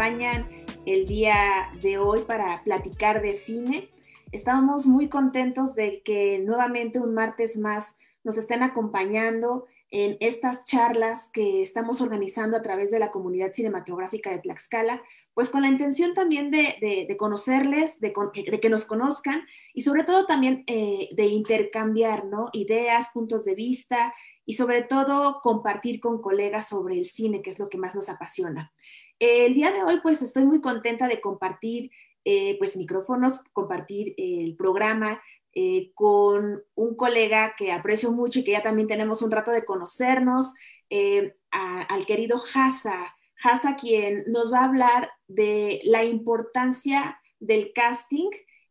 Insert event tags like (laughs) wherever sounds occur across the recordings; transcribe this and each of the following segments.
acompañan el día de hoy para platicar de cine. Estamos muy contentos de que nuevamente un martes más nos estén acompañando en estas charlas que estamos organizando a través de la comunidad cinematográfica de Tlaxcala, pues con la intención también de, conocerles, de, que nos conozcan y sobre todo también eh, de intercambiar ¿no? ideas, puntos de vista y sobre todo compartir con colegas sobre el cine, que es lo que más nos apasiona. El día de hoy pues estoy muy contenta de compartir eh, pues micrófonos, compartir el programa eh, con un colega que aprecio mucho y que ya también tenemos un rato de conocernos, eh, al querido Hasa. Hasa, quien nos va a hablar de la importancia del casting.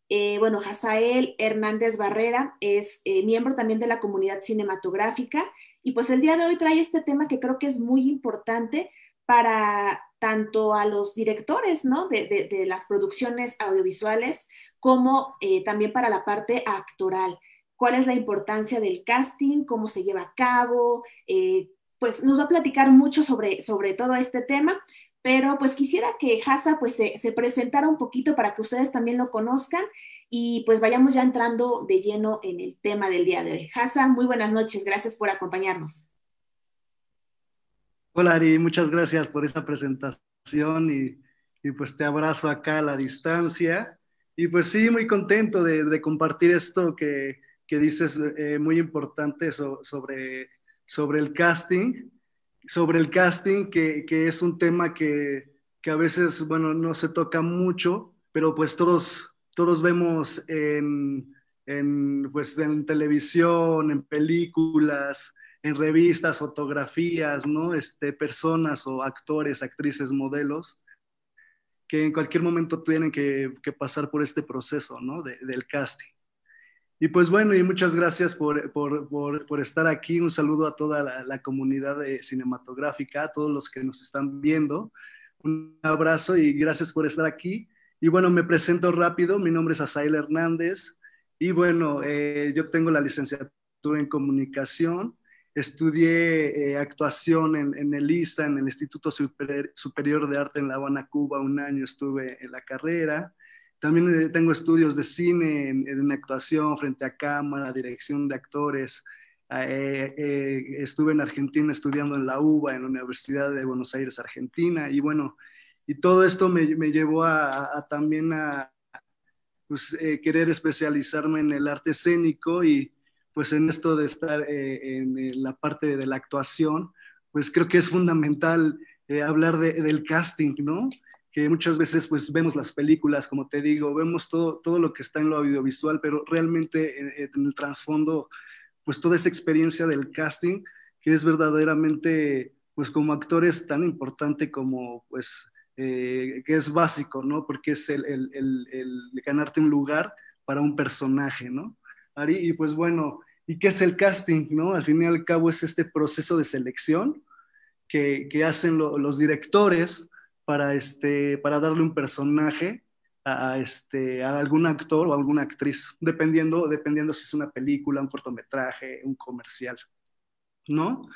Eh, bueno, Hazael Hernández Barrera es miembro también de la comunidad cinematográfica y pues el día de hoy trae este tema que creo que es muy importante para tanto a los directores ¿no? de, las producciones audiovisuales como eh, también para la parte actoral. ¿Cuál es la importancia del casting? ¿Cómo se lleva a cabo? Eh, pues nos va a platicar mucho sobre, sobre todo este tema, pero pues quisiera que Hasa pues se, se, presentara un poquito para que ustedes también lo conozcan y pues vayamos ya entrando de lleno en el tema del día de hoy. Hasa, muy buenas noches, gracias por acompañarnos. Hola Ari, muchas gracias por esta presentación y, pues te abrazo acá a la distancia. Y pues sí, muy contento de, compartir esto que, dices eh, muy importante sobre, sobre el casting, sobre el casting, que, es un tema que, a veces, bueno, no se toca mucho, pero pues todos, todos vemos en, en, pues, en televisión, en películas, en revistas, fotografías, ¿no? Este, personas o actores, actrices, modelos, que en cualquier momento tienen que, pasar por este proceso, ¿no? del casting. Y pues bueno, y muchas gracias por, por, estar aquí. Un saludo a toda la, comunidad cinematográfica, a todos los que nos están viendo. Un abrazo y gracias por estar aquí. Y bueno, me presento rápido. Mi nombre es Asail Hernández. Y bueno, eh, yo tengo la licenciatura en comunicación Estudié eh, actuación en, el ISA, en el Instituto Superior de Arte en La Habana, Cuba, un año estuve en la carrera. También eh, tengo estudios de cine en, actuación frente a cámara, dirección de actores. Eh, estuve en Argentina estudiando en la UBA, en la Universidad de Buenos Aires, Argentina. Y bueno, y todo esto me, llevó a, también a pues, querer especializarme en el arte escénico y, pues en esto de estar eh, en, la parte de la actuación, pues creo que es fundamental eh, hablar del casting, ¿no? Que muchas veces pues vemos las películas, como te digo, vemos todo, todo lo que está en lo audiovisual, pero realmente en, el trasfondo, pues toda esa experiencia del casting, que es verdaderamente, pues como actores tan importante como pues... Eh, que es básico, ¿no? Porque es el, el, el, el, ganarte un lugar para un personaje, ¿no? Y pues bueno, ¿Y qué es el casting? ¿no? Al fin y al cabo es este proceso de selección que, que hacen los directores para, este, para darle un personaje a, este, a algún actor o alguna actriz, dependiendo, dependiendo si es una película, un cortometraje, un comercial. ¿no?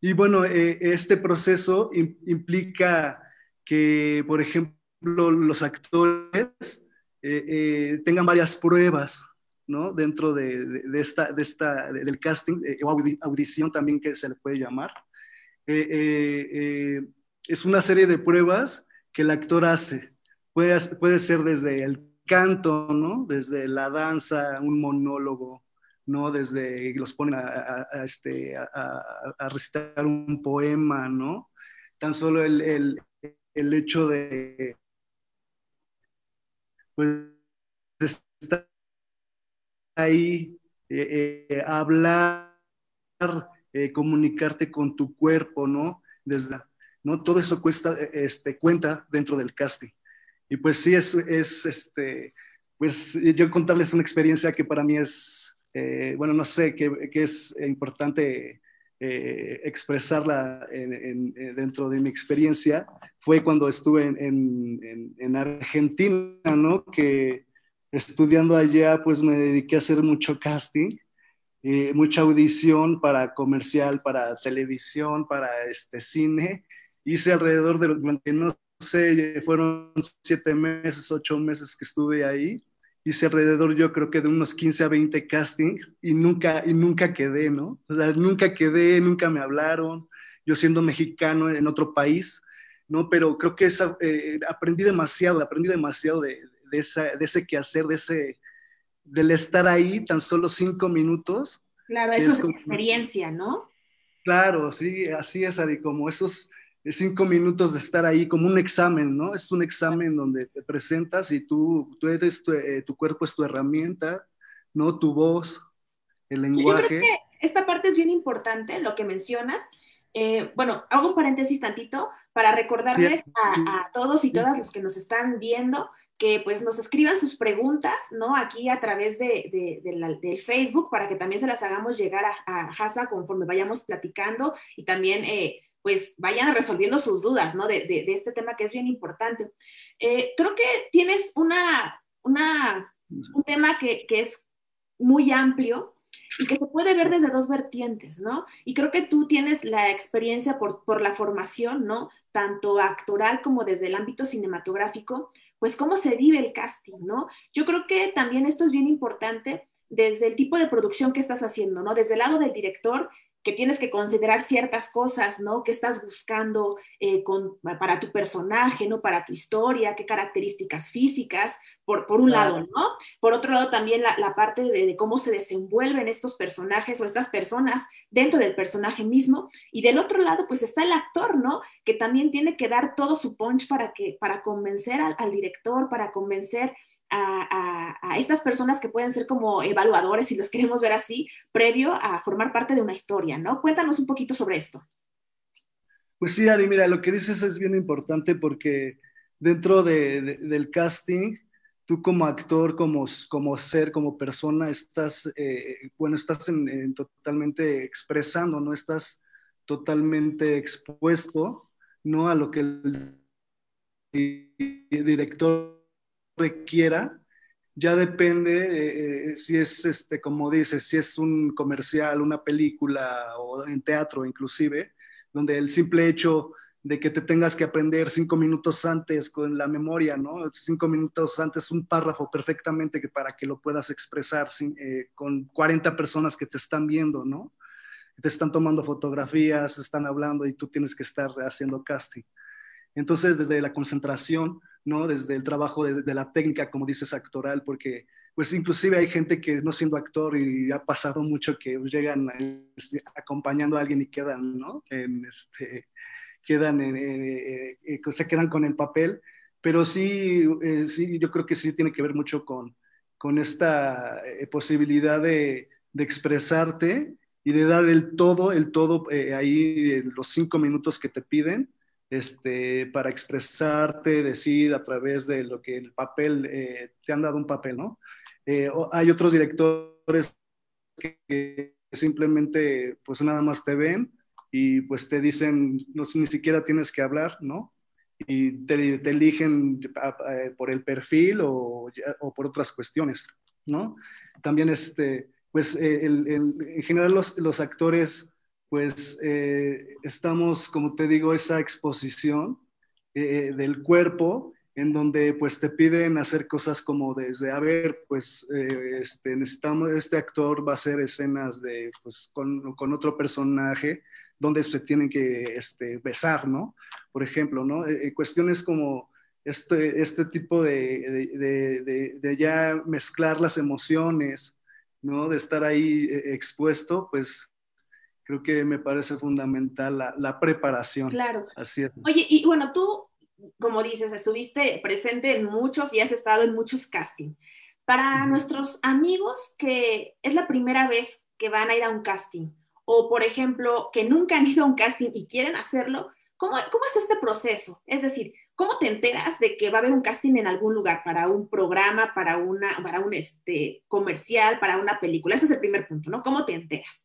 Y bueno, eh, este proceso implica que, por ejemplo, los actores eh, eh, tengan varias pruebas ¿no? Dentro de, esta, de del casting, eh, o audición también que se le puede llamar. Eh, eh, es una serie de pruebas que el actor hace. Puede, puede ser desde el canto. Desde la danza, un monólogo, ¿no? Desde los ponen a, este, a, recitar un poema, ¿no? Tan solo el, hecho de pues, estar ahí, eh, eh, hablar, eh, comunicarte con tu cuerpo, ¿no? Desde, ¿no? Todo eso cuesta, este, cuenta dentro del casting. Y pues sí, es, es este, pues yo contarles una experiencia que para mí es, bueno, no sé, que, que es importante expresarla dentro de mi experiencia, fue cuando estuve en, en, en Argentina, ¿no? Que estudiando allá, pues me dediqué a hacer mucho casting, eh, mucha audición para comercial, para televisión, para este cine. Hice alrededor de unos sé, fueron siete meses, ocho meses que estuve ahí. Hice alrededor, yo creo que de unos 15 a 20 castings y nunca, y nunca quedé, ¿no? O sea, nunca quedé, nunca me hablaron. Yo siendo mexicano en otro país, ¿no? Pero creo que eh, aprendí demasiado, aprendí demasiado de, de, esa, de ese quehacer, de ese, del estar ahí tan solo cinco minutos. Claro, eso es, experiencia, ¿no? Claro, sí, así es, Ari, como esos cinco minutos de estar ahí, como un examen, ¿no? Es un examen donde te presentas y tú, tú eres, tu, eh, tu cuerpo es tu herramienta, ¿no? Tu voz, el lenguaje. Yo creo que esta parte es bien importante, lo que mencionas. Eh, bueno, hago un paréntesis tantito para recordarles a, a, todos y todas los que nos están viendo que pues nos escriban sus preguntas, ¿no? Aquí a través de, del Facebook para que también se las hagamos llegar a, a Hasa conforme vayamos platicando y también eh, pues vayan resolviendo sus dudas, ¿no? De, este tema que es bien importante. Eh, creo que tienes una, una, un tema que, que es muy amplio y que se puede ver desde dos vertientes, ¿no? Y creo que tú tienes la experiencia por, por la formación, ¿no? Tanto actoral como desde el ámbito cinematográfico, pues cómo se vive el casting, ¿no? Yo creo que también esto es bien importante desde el tipo de producción que estás haciendo, ¿no? Desde el lado del director, que tienes que considerar ciertas cosas, ¿no? ¿Qué estás buscando eh, con, para tu personaje, ¿no? Para tu historia, qué características físicas, por, por un lado, ¿no? Por otro lado, también la, la parte de, de, cómo se desenvuelven estos personajes o estas personas dentro del personaje mismo. Y del otro lado, pues está el actor, ¿no? Que también tiene que dar todo su punch para, que, para convencer al, al director, para convencer a, estas personas que pueden ser como evaluadores, si los queremos ver así, previo a formar parte de una historia, ¿no? Cuéntanos un poquito sobre esto. Pues sí, Ari, mira, lo que dices es bien importante porque dentro de, del casting, tú como actor, como, como ser, como persona, estás, eh, bueno, estás en, totalmente expresando, ¿no? Estás totalmente expuesto, ¿no? A lo que el director requiera, ya depende eh, eh, si es, este, como dices, si es un comercial, una película o en teatro inclusive, donde el simple hecho de que te tengas que aprender cinco minutos antes con la memoria, ¿no? Cinco minutos antes un párrafo perfectamente que para que lo puedas expresar eh, con 40 personas que te están viendo, ¿no? Te están tomando fotografías, están hablando y tú tienes que estar haciendo casting. Entonces, desde la concentración, ¿no? Desde el trabajo de, la técnica, como dices, actoral, porque pues inclusive hay gente que no siendo actor y ha pasado mucho que llegan este, acompañando a alguien y quedan, ¿no? En, este, quedan, eh, eh, se quedan con el papel, pero sí, eh, sí, yo creo que sí tiene que ver mucho con, con esta posibilidad de, de, expresarte y de dar el todo, el todo ahí, los cinco minutos que te piden, este, para expresarte, decir a través de lo que el papel, eh, te han dado un papel, ¿no? Eh, hay otros directores que, simplemente pues nada más te ven y pues te dicen, no, ni siquiera tienes que hablar, ¿no? Y te, te eligen por el perfil o, o, por otras cuestiones, ¿no? También, este, pues eh, el, el, en general los, los actores pues eh, estamos, como te digo, esa exposición eh, del cuerpo en donde pues te piden hacer cosas como desde, a ver, pues eh, este, necesitamos, este actor va a hacer escenas de, pues, con, con otro personaje donde se tienen que este, besar, ¿no? Por ejemplo, ¿no? cuestiones como este, este tipo de, de, de, de, ya mezclar las emociones, ¿no? De estar ahí expuesto, pues creo que me parece fundamental la, la preparación. Claro. Así es. Oye, y bueno, tú, como dices, estuviste presente en muchos y has estado en muchos castings. Para uh -huh. nuestros amigos que es la primera vez que van a ir a un casting, o por ejemplo, que nunca han ido a un casting y quieren hacerlo, ¿cómo, cómo es este proceso? Es decir, ¿cómo te enteras de que va a haber un casting en algún lugar para un programa, para, una, para un este, comercial, para una película? Ese es el primer punto, ¿no? ¿Cómo te enteras?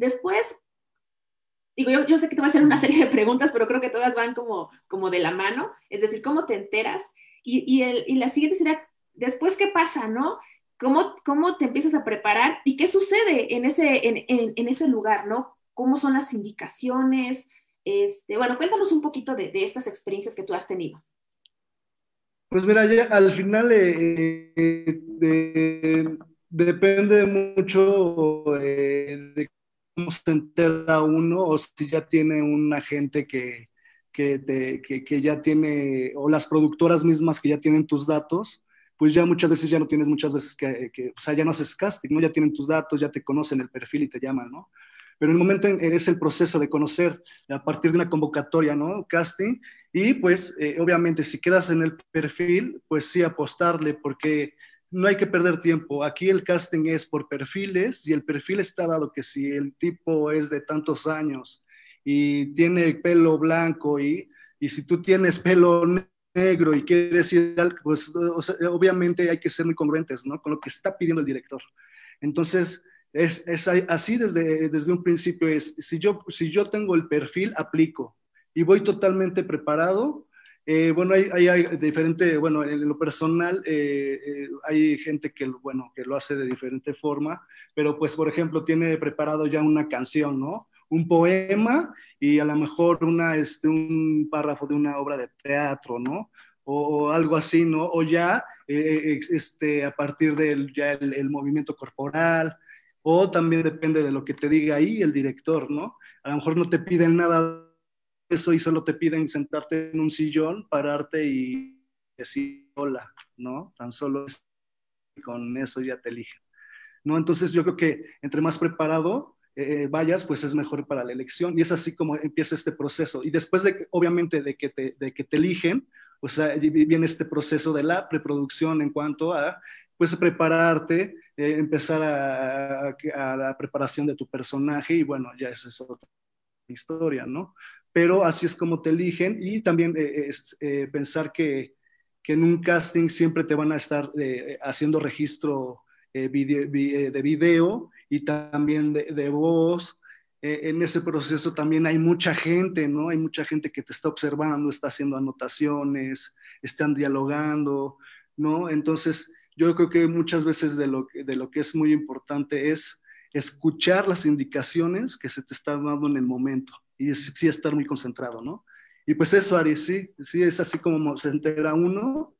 Después, digo, yo, yo, sé que te voy a hacer una serie de preguntas, pero creo que todas van como, como de la mano, es decir, ¿cómo te enteras? Y, y, el, y la siguiente sería, después, ¿qué pasa, no? ¿Cómo, ¿Cómo te empiezas a preparar y qué sucede en ese, en, en, en ese lugar, no? ¿Cómo son las indicaciones? Este, bueno, cuéntanos un poquito de, de estas experiencias que tú has tenido. Pues mira, ya al final eh, eh, depende mucho eh, de se entera uno o si ya tiene un agente que, que, que, ya tiene, o las productoras mismas que ya tienen tus datos, pues ya muchas veces ya no tienes muchas veces que, o sea, ya no haces casting, ¿no? Ya tienen tus datos, ya te conocen el perfil y te llaman, ¿no? Pero en el momento en, es el proceso de conocer a partir de una convocatoria, ¿no? Casting, y pues eh, obviamente si quedas en el perfil, pues sí apostarle, porque no hay que perder tiempo. Aquí el casting es por perfiles y el perfil está dado que si el tipo es de tantos años y tiene pelo blanco y, y si tú tienes pelo negro y quiere decir pues obviamente hay que ser muy congruentes, ¿no? Con lo que está pidiendo el director. Entonces, es, es así desde, desde un principio, es, si yo, si yo tengo el perfil, aplico y voy totalmente preparado. Eh, bueno, hay, hay, diferente, bueno, en lo personal eh, eh, hay gente que, bueno, que lo hace de diferente forma, pero pues, por ejemplo, tiene preparado ya una canción, ¿no? un poema y a lo mejor una, este, un párrafo de una obra de teatro, ¿no? O, algo así, ¿no? O ya este, a partir del ya el, movimiento corporal, o también depende de lo que te diga ahí el director, ¿no? A lo mejor no te piden nada eso y solo te piden sentarte en un sillón, pararte y decir hola, ¿no? Tan solo con eso ya te eligen. ¿No? Entonces yo creo que entre más preparado, eh, vayas, pues es mejor para la elección. Y es así como empieza este proceso. Y después de, obviamente, de que te, de que te eligen, sea, viene este proceso de la preproducción en cuanto a, pues, prepararte, eh, empezar a, a, la preparación de tu personaje y bueno, ya esa es otra historia, ¿no? Pero así es como te eligen y también eh, es, pensar que, que, en un casting siempre te van a estar haciendo registro de video y también de, voz. Eh, en ese proceso también hay mucha gente, ¿no? Hay mucha gente que te está observando, está haciendo anotaciones, están dialogando, ¿no? Entonces, yo creo que muchas veces de lo, de lo que es muy importante es escuchar las indicaciones que se te están dando en el momento y sí estar muy concentrado, ¿no? Y pues eso, Ari, sí, sí, es así como se entera uno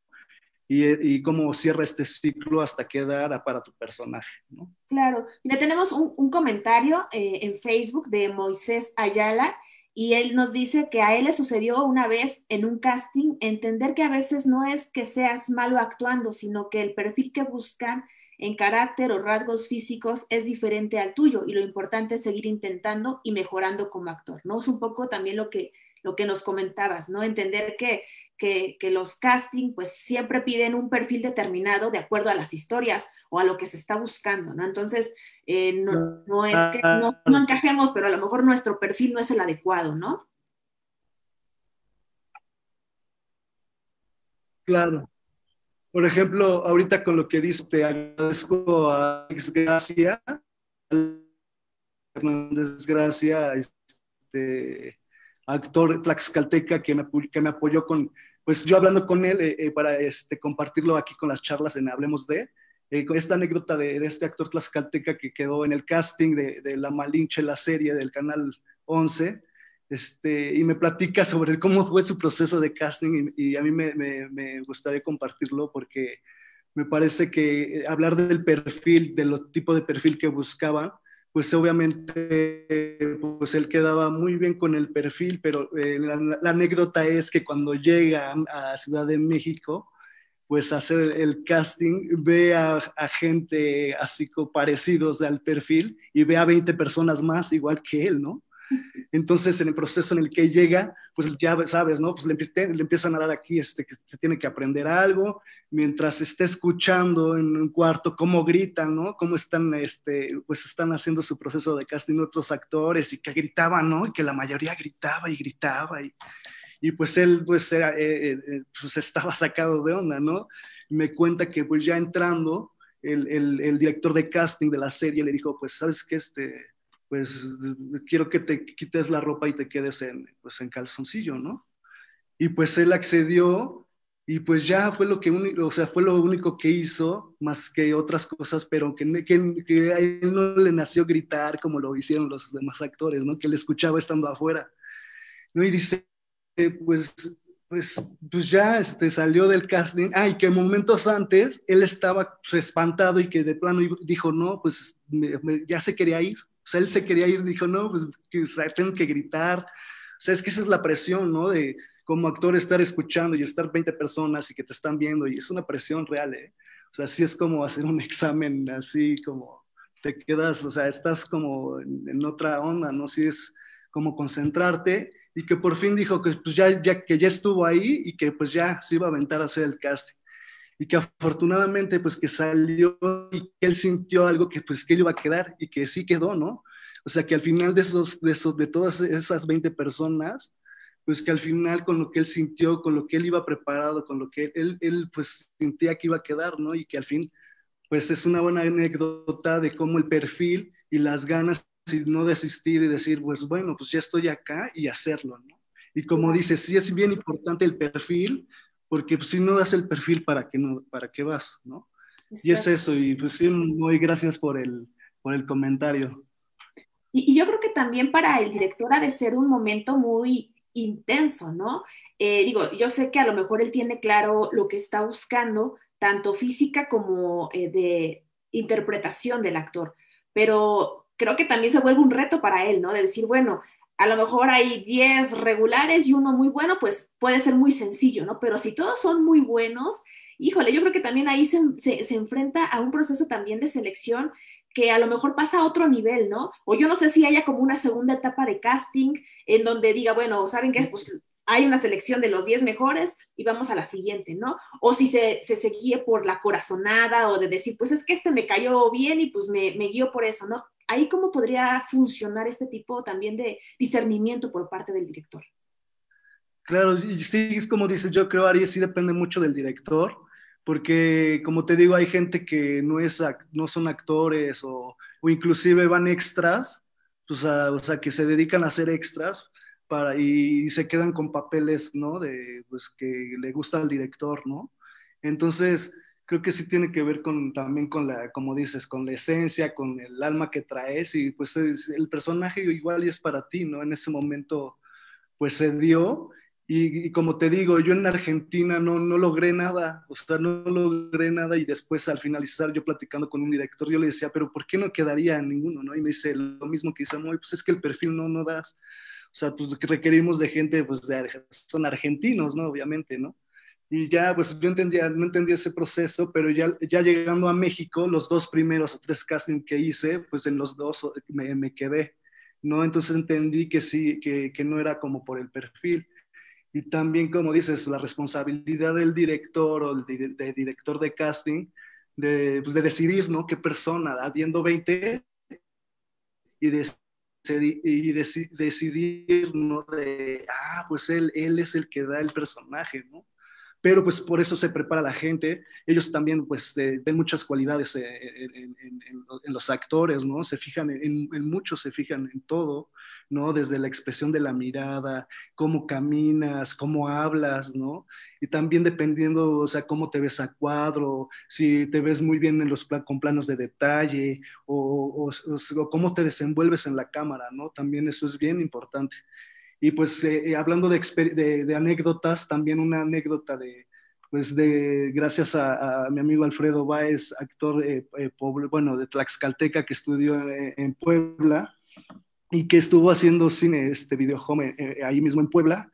y, cómo cierra este ciclo hasta quedar para tu personaje. ¿no? Claro, mira, tenemos un, comentario eh, en Facebook de Moisés Ayala y él nos dice que a él le sucedió una vez en un casting entender que a veces no es que seas malo actuando, sino que el perfil que buscan en carácter o rasgos físicos es diferente al tuyo y lo importante es seguir intentando y mejorando como actor, ¿no? Es un poco también lo que lo que nos comentabas, ¿no? Entender que, que, los casting pues siempre piden un perfil determinado de acuerdo a las historias o a lo que se está buscando, ¿no? Entonces, eh, no, es que no, no encajemos, pero a lo mejor nuestro perfil no es el adecuado, ¿no? Claro. Por ejemplo, ahorita con lo que diste, agradezco a Alex Gracia, Gracia, este, actor tlaxcalteca que me, que me apoyó con, pues yo hablando con él eh, eh, para este, compartirlo aquí con las charlas en Hablemos de, eh, con esta anécdota de, este actor tlaxcalteca que quedó en el casting de, de, La Malinche, la serie del Canal 11, este, y me platica sobre cómo fue su proceso de casting y, a mí me, gustaría compartirlo porque me parece que hablar del perfil, del tipo de perfil que buscaban, pues obviamente pues él quedaba muy bien con el perfil, pero eh, la, anécdota es que cuando llega a Ciudad de México, pues hacer el casting, ve a, gente así parecidos al perfil y ve a 20 personas más igual que él, ¿no? Entonces, en el proceso en el que llega, pues ya sabes, ¿no? Pues le, le, empiezan a dar aquí este, que se tiene que aprender algo, mientras esté escuchando en un cuarto cómo gritan, ¿no? Cómo están, este, pues están haciendo su proceso de casting otros actores y que gritaban, ¿no? Y que la mayoría gritaba y gritaba y, y pues él, pues, era, eh, eh, eh, pues estaba sacado de onda, ¿no? me cuenta que pues ya entrando, el, el, el director de casting de la serie le dijo, pues, ¿sabes qué? Este, pues quiero que te quites la ropa y te quedes en, pues, en calzoncillo, ¿no? Y pues él accedió y pues ya fue lo que o sea, fue lo único que hizo, más que otras cosas, pero que, que, a él no le nació gritar como lo hicieron los demás actores, ¿no? Que él escuchaba estando afuera, ¿no? Y dice, pues pues, pues ya este, salió del casting. Ah, y que momentos antes él estaba pues, espantado y que de plano dijo, no, pues ya se quería ir. Sea, él se quería ir, dijo, no, pues tengo que gritar. O sea, es que esa es la presión, ¿no? De como actor estar escuchando y estar 20 personas y que te están viendo y es una presión real, ¿eh? O sea, sí es como hacer un (laughs) examen así como te quedas, o sea, estás como en, otra onda, ¿no? Sí es como concentrarte y que por fin dijo que pues ya, ya, que ya estuvo ahí y que pues ya se iba a aventar a hacer el casting. Y que afortunadamente pues que salió y que él sintió algo que pues que él iba a quedar y que sí quedó, ¿no? O sea, que al final de esos, de esos, de todas esas 20 personas, pues que al final con lo que él sintió, con lo que él iba preparado, con lo que él, él pues sentía que iba a quedar, ¿no? Y que al fin, pues es una buena anécdota de cómo el perfil y las ganas y no desistir y decir, pues bueno, pues ya estoy acá y hacerlo, ¿no? Y como dice, sí es bien importante el perfil, porque pues, si no das el perfil, ¿para qué, no, para qué vas, no? Y es eso, y pues sí, muy gracias por el, por el comentario. Y, y, yo creo que también para el director ha de ser un momento muy intenso, ¿no? Eh, digo, yo sé que a lo mejor él tiene claro lo que está buscando, tanto física como eh, de interpretación del actor, pero creo que también se vuelve un reto para él, ¿no? De decir, bueno, a lo mejor hay 10 regulares y uno muy bueno, pues puede ser muy sencillo, ¿no? Pero si todos son muy buenos, híjole, yo creo que también ahí se, se enfrenta a un proceso también de selección que a lo mejor pasa a otro nivel, ¿no? O yo no sé si haya como una segunda etapa de casting en donde diga, bueno, ¿saben qué? Pues hay una selección de los 10 mejores y vamos a la siguiente, ¿no? O si se, se, guíe por la corazonada o de decir, pues es que este me cayó bien y pues me, me guío por eso, ¿no? Ahí cómo podría funcionar este tipo también de discernimiento por parte del director. Claro, sí, es como dices, yo creo, Ari, sí depende mucho del director porque como te digo, hay gente que no, es, no son actores o, o inclusive van extras, o sea, o sea, que se dedican a hacer extras para, y, se quedan con papeles, ¿no? De, pues, que le gusta al director, ¿no? Entonces, creo que sí tiene que ver con, también con la, como dices, con la esencia, con el alma que traes y pues el personaje igual y es para ti, ¿no? En ese momento, pues se dio y, como te digo, yo en Argentina no, no logré nada, o sea, no logré nada y después al finalizar yo platicando con un director, yo le decía, pero ¿por qué no quedaría ninguno? ¿no? Y me dice lo mismo que dice Moy, pues es que el perfil no, no das, o sea, pues requerimos de gente, pues de, son argentinos, ¿no? Obviamente, ¿no? Y ya, pues yo entendía, no entendía ese proceso, pero ya, ya llegando a México, los dos primeros o tres castings que hice, pues en los dos me, me quedé, ¿no? Entonces entendí que sí, que, que no era como por el perfil y también, como dices, la responsabilidad del director o del director de casting de, pues de, decidir, ¿no? ¿Qué persona, habiendo 20, y, de, y decidir, ¿no? De, ah, pues él, él es el que da el personaje, ¿no? Pero pues por eso se prepara la gente. Ellos también pues eh, ven muchas cualidades eh, en, los actores, ¿no? Se fijan en, muchos, se fijan en todo, ¿no? Desde la expresión de la mirada, cómo caminas, cómo hablas, ¿no? Y también dependiendo, o sea, cómo te ves a cuadro, si te ves muy bien en los con planos de detalle o, o cómo te desenvuelves en la cámara, ¿no? También eso es bien importante. Y pues eh, eh, hablando de, de, anécdotas, también una anécdota de, pues de, gracias a, mi amigo Alfredo Báez, actor, eh, bueno, de Tlaxcalteca, que estudió en Puebla y que estuvo haciendo cine, este video ahí mismo en Puebla.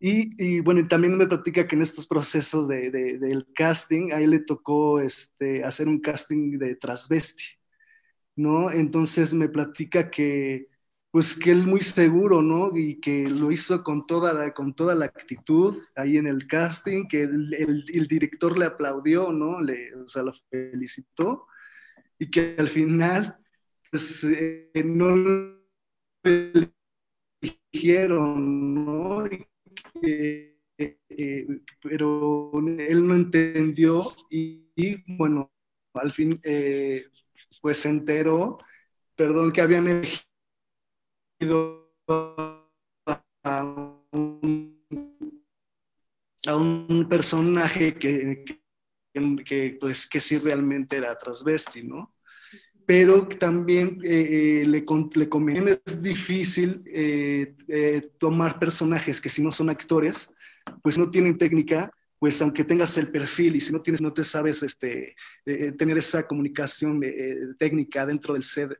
Y, y, bueno, también me platica que en estos procesos de, del casting, a él le tocó este, hacer un casting de transvesti, ¿no? Entonces me platica que pues que él muy seguro, ¿no? Y que lo hizo con toda la, con toda la actitud ahí en el casting, que el, director le aplaudió, ¿no? Le, o sea, lo felicitó y que al final, pues, eh, no lo eligieron, ¿no? Eh, pero él no entendió y, bueno, al fin, eh, pues se enteró, perdón, que habían elegido a un, personaje que, que, pues, que sí realmente era transvesti, ¿no? Pero también eh, eh, le, le es difícil eh, tomar personajes que si no son actores, pues no tienen técnica, pues aunque tengas el perfil y si no tienes, no te sabes este, eh, tener esa comunicación técnica dentro del set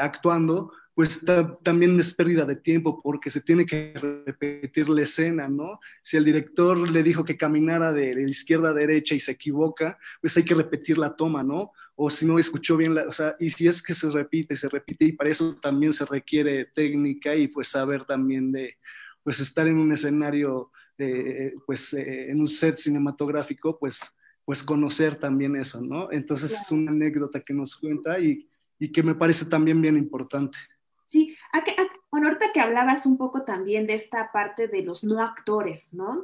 actuando, pues también es pérdida de tiempo porque se tiene que repetir la escena, ¿no? Si el director le dijo que caminara de, izquierda a derecha y se equivoca, pues hay que repetir la toma, ¿no? O si no escuchó bien, la, o sea, y si es que se repite, se repite, y para eso también se requiere técnica y pues saber también de, pues estar en un escenario, eh, pues eh, en un set cinematográfico, pues, pues conocer también eso, ¿no? Entonces es una anécdota que nos cuenta y, y que me parece también bien importante. Sí, bueno, ahorita que hablabas un poco también de esta parte de los no actores, ¿no?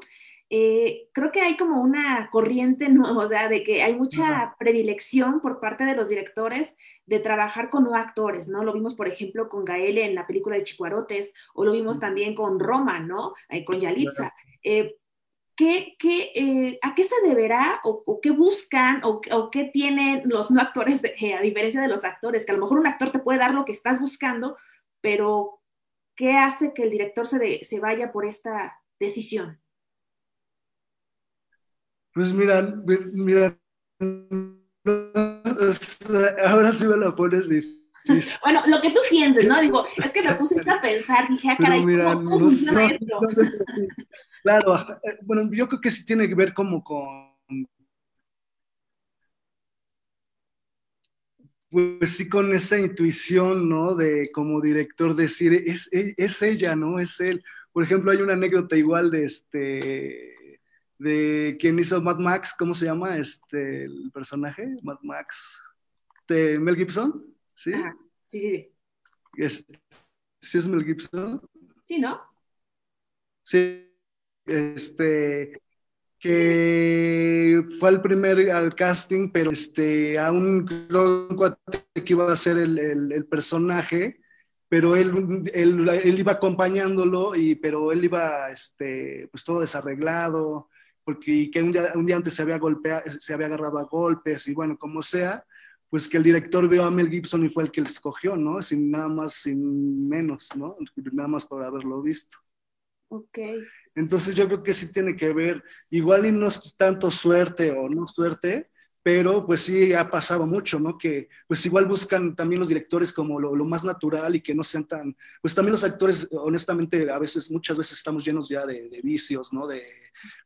Eh, creo que hay como una corriente, ¿no? (laughs) o sea, de que hay mucha predilección por parte de los directores de trabajar con no actores, ¿no? Lo vimos, por ejemplo, con Gael en la película de Chicuarotes, o lo vimos también con Roma, ¿no? Eh, con Yalitza. Eh, ¿qué, qué, ¿A qué se deberá o, qué buscan o, o, qué tienen los no actores, a diferencia de los actores? Que a lo mejor un actor te puede dar lo que estás buscando, pero ¿qué hace que el director se, se vaya por esta decisión? Pues mira, mira, ahora sí me la pones difícil. Bueno, lo que tú pienses, ¿no? Digo, es que me puse a pensar, dije, ah, caray, ¿cómo, funciona esto? claro, eh, bueno, yo creo que sí tiene que ver como con pues sí con esa intuición, ¿no? De como director decir, es, es, ella, ¿no? Es él. Por ejemplo, hay una anécdota igual de este, de quien hizo Mad Max, ¿cómo se llama este, el personaje? Mad Max, de Mel Gibson, ¿sí? sí, sí, sí. ¿Sí es Mel Gibson? Sí, ¿no? Sí, este, que fue el primer al casting, pero este, aún creo que iba a ser el, el, personaje, pero él, él, él, iba acompañándolo, y, pero él iba este, pues todo desarreglado, porque que un día, un día antes se había, golpeado, se había agarrado a golpes, y bueno, como sea, pues que el director vio a Mel Gibson y fue el que le escogió, ¿no? Sin nada más, sin menos, ¿no? Nada más por haberlo visto. Ok. Entonces yo creo que sí tiene que ver, igual y no es tanto suerte o no suerte, pero pues sí ha pasado mucho, ¿no? Que pues igual buscan también los directores como lo, más natural y que no sean tan, pues también los actores, honestamente, a veces, muchas veces estamos llenos ya de, vicios, ¿no? De,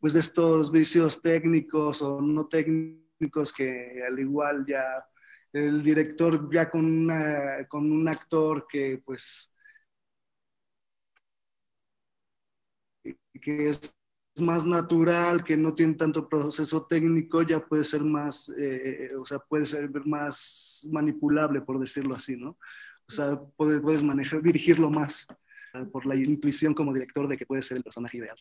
pues de estos vicios técnicos o no técnicos que al igual ya el director ya con, una, con un actor que pues que es más natural, que no tiene tanto proceso técnico, ya puede ser más, eh, o sea, puede ser más manipulable, por decirlo así, ¿no? O sea, puedes, puedes manejar, dirigirlo más eh, por la intuición como director de que puede ser el personaje ideal.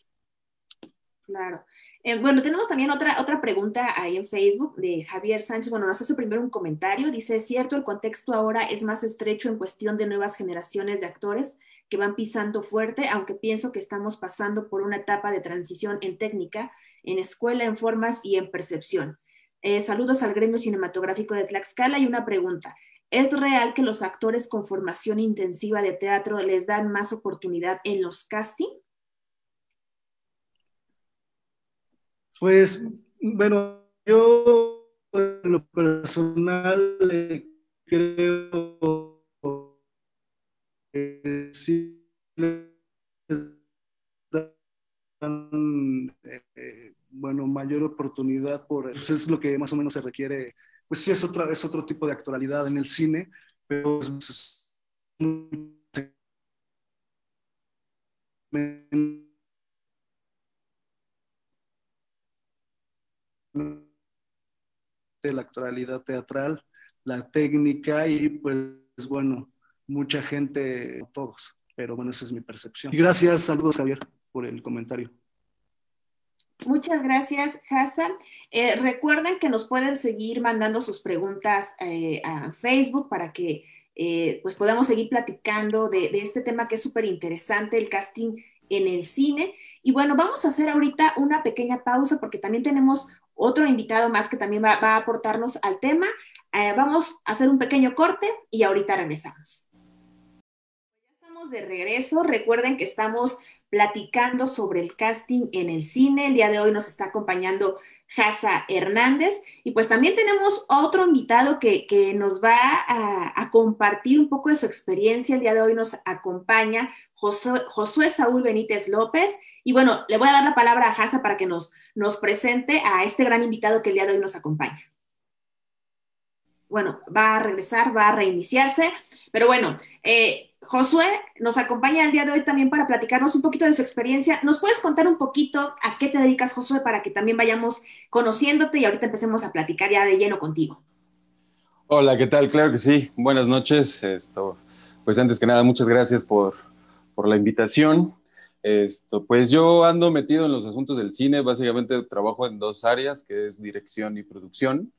Claro. Eh, bueno, tenemos también otra, otra pregunta ahí en Facebook de Javier Sánchez. Bueno, nos hace primero un comentario. Dice, cierto, el contexto ahora es más estrecho en cuestión de nuevas generaciones de actores que van pisando fuerte, aunque pienso que estamos pasando por una etapa de transición en técnica, en escuela, en formas y en percepción. Eh, saludos al gremio cinematográfico de Tlaxcala y una pregunta. ¿Es real que los actores con formación intensiva de teatro les dan más oportunidad en los castings? Pues, bueno, yo en lo personal eh, creo que sí les dan, eh, bueno, mayor oportunidad por eso es lo que más o menos se requiere. Pues sí, es, otra, es otro tipo de actualidad en el cine, pero es de la actualidad teatral, la técnica y pues bueno, mucha gente, todos, pero bueno, esa es mi percepción. Y gracias, saludos Javier, por el comentario. Muchas gracias, Hassan. Eh, recuerden que nos pueden seguir mandando sus preguntas eh, a Facebook para que eh, pues podamos seguir platicando de, de este tema que es súper interesante, el casting en el cine. Y bueno, vamos a hacer ahorita una pequeña pausa porque también tenemos otro invitado más que también va, a aportarnos al tema. Eh, vamos a hacer un pequeño corte y ahorita regresamos. Estamos de regreso. Recuerden que estamos platicando sobre el casting en el cine. El día de hoy nos está acompañando Jasa Hernández y pues también tenemos otro invitado que, nos va a, compartir un poco de su experiencia. El día de hoy nos acompaña Josué, Saúl Benítez López y bueno, le voy a dar la palabra a Jasa para que nos, nos presente a este gran invitado que el día de hoy nos acompaña. Bueno, va a regresar, va a reiniciarse, pero bueno, eh, Josué nos acompaña el día de hoy también para platicarnos un poquito de su experiencia. ¿Nos puedes contar un poquito a qué te dedicas, Josué, para que también vayamos conociéndote y ahorita empecemos a platicar ya de lleno contigo? Hola, ¿qué tal? Claro que sí. Buenas noches. Esto, pues antes que nada, muchas gracias por, por la invitación. Esto, pues yo ando metido en los asuntos del cine, básicamente trabajo en dos áreas, que es dirección y producción.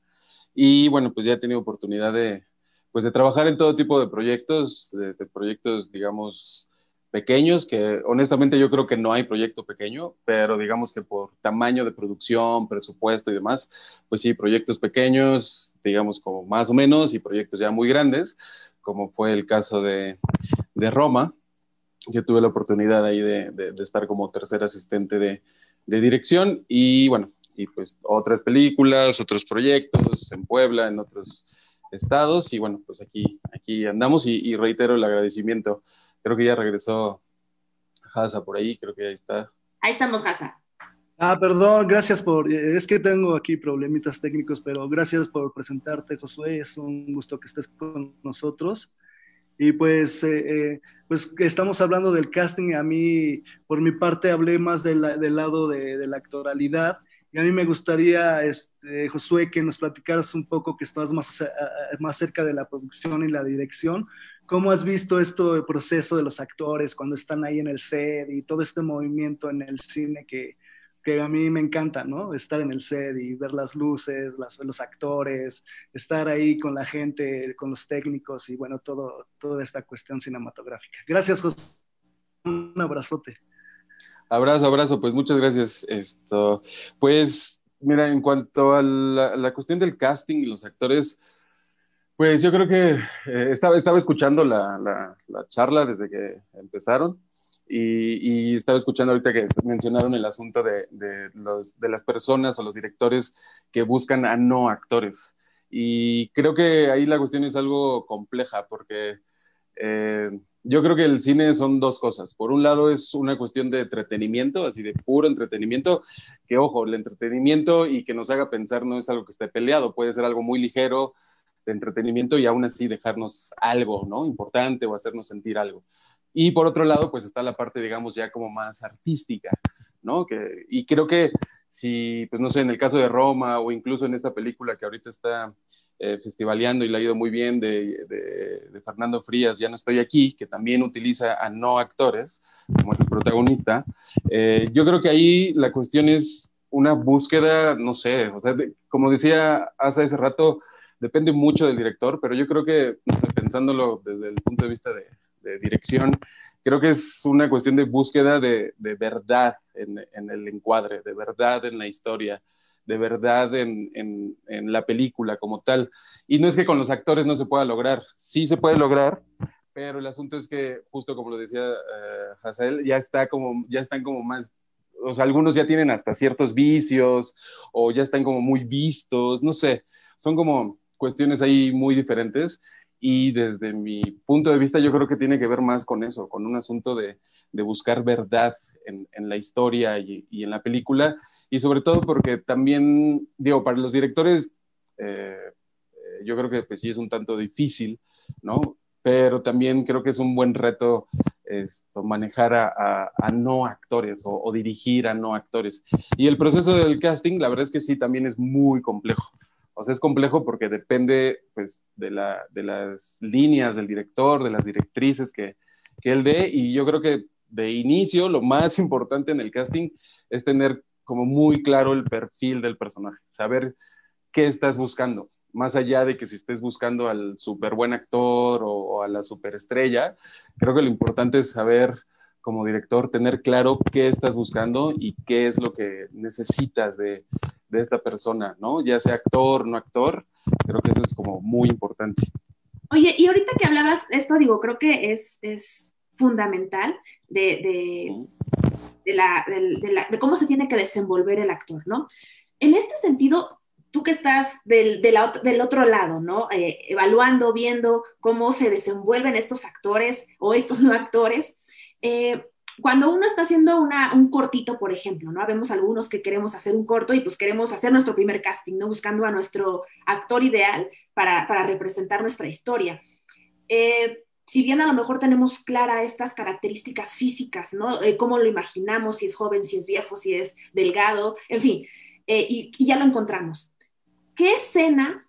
Y bueno, pues ya he tenido oportunidad de, pues de trabajar en todo tipo de proyectos, desde proyectos, digamos, pequeños, que honestamente yo creo que no hay proyecto pequeño, pero digamos que por tamaño de producción, presupuesto y demás, pues sí, proyectos pequeños, digamos como más o menos, y proyectos ya muy grandes, como fue el caso de, de Roma, que tuve la oportunidad ahí de, de, estar como tercer asistente de, de dirección, y bueno, y pues otras películas, otros proyectos en Puebla, en otros estados y bueno, pues aquí, aquí andamos y, reitero el agradecimiento. Creo que ya regresó Hasa por ahí, creo que ahí está. Ahí estamos, Hasa. Ah, perdón, gracias por, es que tengo aquí problemitas técnicos, pero gracias por presentarte, Josué, es un gusto que estés con nosotros. Y pues, eh, eh, pues estamos hablando del casting, a mí, por mi parte, hablé más del lado de, de la actoralidad y a mí me gustaría, este, Josué, que nos platicaras un poco, que estás más, más cerca de la producción y la dirección. ¿Cómo has visto esto, el proceso de los actores cuando están ahí en el set y todo este movimiento en el cine que, que a mí me encanta, ¿no? Estar en el set y ver las luces, los actores, estar ahí con la gente, con los técnicos y bueno, todo, toda esta cuestión cinematográfica. Gracias, Josué. Un abrazote. Abrazo, abrazo, pues muchas gracias. Esto, pues, mira, en cuanto a la, cuestión del casting y los actores, pues yo creo que eh, estaba, estaba escuchando la, la, charla desde que empezaron y, estaba escuchando ahorita que mencionaron el asunto de, de las personas o los directores que buscan a no actores. Y creo que ahí la cuestión es algo compleja porque... Eh, yo creo que el cine son dos cosas. Por un lado es una cuestión de entretenimiento, así de puro entretenimiento, que ojo, el entretenimiento y que nos haga pensar no es algo que esté peleado, puede ser algo muy ligero de entretenimiento y aún así dejarnos algo, ¿no? Importante o hacernos sentir algo. Y por otro lado, pues está la parte, digamos, ya como más artística, ¿no? Que, y creo que si, pues no sé, en el caso de Roma o incluso en esta película que ahorita está eh, festivaleando y le ha ido muy bien de, Fernando Frías, Ya no estoy aquí, que también utiliza a no actores como el protagonista. Eh, yo creo que ahí la cuestión es una búsqueda, no sé, o sea, como decía hace ese rato, depende mucho del director, pero yo creo que, pensándolo desde el punto de vista de, dirección, creo que es una cuestión de búsqueda de, verdad en, el encuadre, de verdad en la historia, de verdad en, en, la película como tal. Y no es que con los actores no se pueda lograr, sí se puede lograr, pero el asunto es que, justo como lo decía uh, ya, está como, ya están como más, algunos ya tienen hasta ciertos vicios o ya están como muy vistos, no sé, son como cuestiones ahí muy diferentes y desde mi punto de vista yo creo que tiene que ver más con eso, con un asunto de, de buscar verdad en, en la historia y, en la película y sobre todo porque también, digo, para los directores, eh, yo creo que pues sí es un tanto difícil, ¿no? Pero también creo que es un buen reto esto, manejar a, a, no actores o, o, dirigir a no actores. Y el proceso del casting, la verdad es que sí, también es muy complejo. O sea, es complejo porque depende, pues, de, la, de las líneas del director, de las directrices que, que él dé. Y yo creo que de inicio, lo más (laughs) importante en el casting es tener como muy claro el perfil del personaje, saber qué estás buscando, más allá de que si estés buscando al súper buen actor o, a la superestrella, creo que lo importante es saber como director, tener claro qué estás buscando y qué es lo que necesitas de, de esta persona, ¿no? Ya sea actor, no actor, creo que eso es como muy importante. Oye, y ahorita que hablabas esto, digo, creo que es, es fundamental de, de de, cómo se tiene que desenvolver el actor, ¿no? En este sentido, tú que estás del, del otro lado, ¿no? Eh, evaluando, viendo cómo se desenvuelven estos actores o estos no actores, eh, cuando uno está haciendo un cortito, por ejemplo, ¿no? Vemos algunos que queremos hacer un corto y pues queremos hacer nuestro primer casting, ¿no? Buscando a nuestro actor ideal para, representar nuestra historia. Eh, si bien a lo mejor tenemos clara estas características físicas, ¿no? Eh, cómo lo imaginamos, si es joven, si es viejo, si es delgado, en fin, eh, y, y ya lo encontramos. ¿Qué escena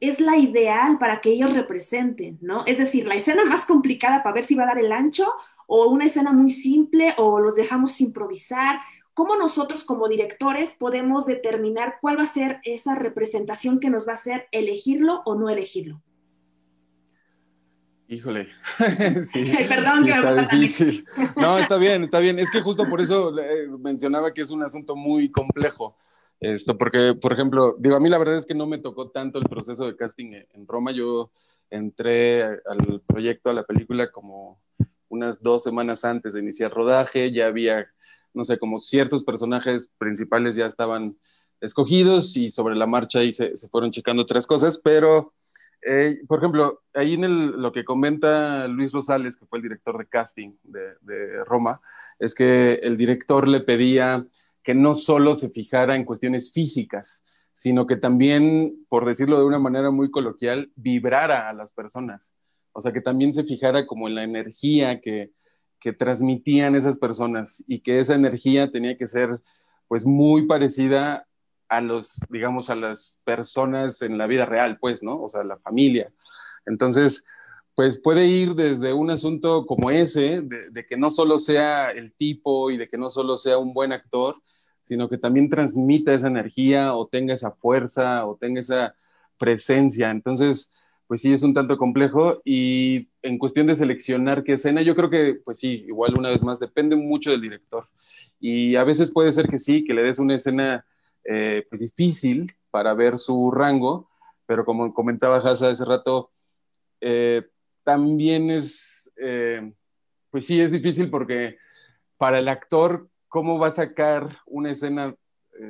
es la ideal para que ellos representen, ¿no? Es decir, la escena más complicada para ver si va a dar el ancho o una escena muy simple o los dejamos improvisar. ¿Cómo nosotros como directores podemos determinar cuál va a ser esa representación que nos va a hacer elegirlo o no elegirlo? Híjole. (laughs) sí, Perdón está difícil. (laughs) No, está bien, está bien. Es que justo por eso eh, mencionaba que es un asunto muy complejo. Esto, porque, por ejemplo, digo, a mí la verdad es que no me tocó tanto el proceso de casting en Roma. Yo entré al proyecto, a la película, como unas dos semanas antes de iniciar rodaje. Ya había, no sé, como ciertos personajes principales ya estaban escogidos y sobre la marcha ahí se, se fueron checando otras cosas, pero eh, por ejemplo, ahí en el, lo que comenta Luis Rosales, que fue el director de casting de, Roma, es que el director le pedía que no solo se fijara en cuestiones físicas, sino que también, por decirlo de una manera muy coloquial, vibrara a las personas. O sea, que también se fijara como en la energía que, que transmitían esas personas y que esa energía tenía que ser pues muy parecida a los, digamos, a las personas en la vida real, pues, ¿no? O sea, la familia. Entonces, pues puede ir desde un asunto como ese, de, que no solo sea el tipo y de que no solo sea un buen actor, sino que también transmita esa energía o tenga esa fuerza o tenga esa presencia. Entonces, pues sí, es un tanto complejo y en cuestión de seleccionar qué escena, yo creo que, pues sí, igual una vez más, depende mucho del director. Y a veces puede ser que sí, que le des una escena eh, pues difícil para ver su rango, pero como comentaba Hasa hace rato, eh, también es, eh, pues sí, es difícil porque para el actor, ¿cómo va a sacar una escena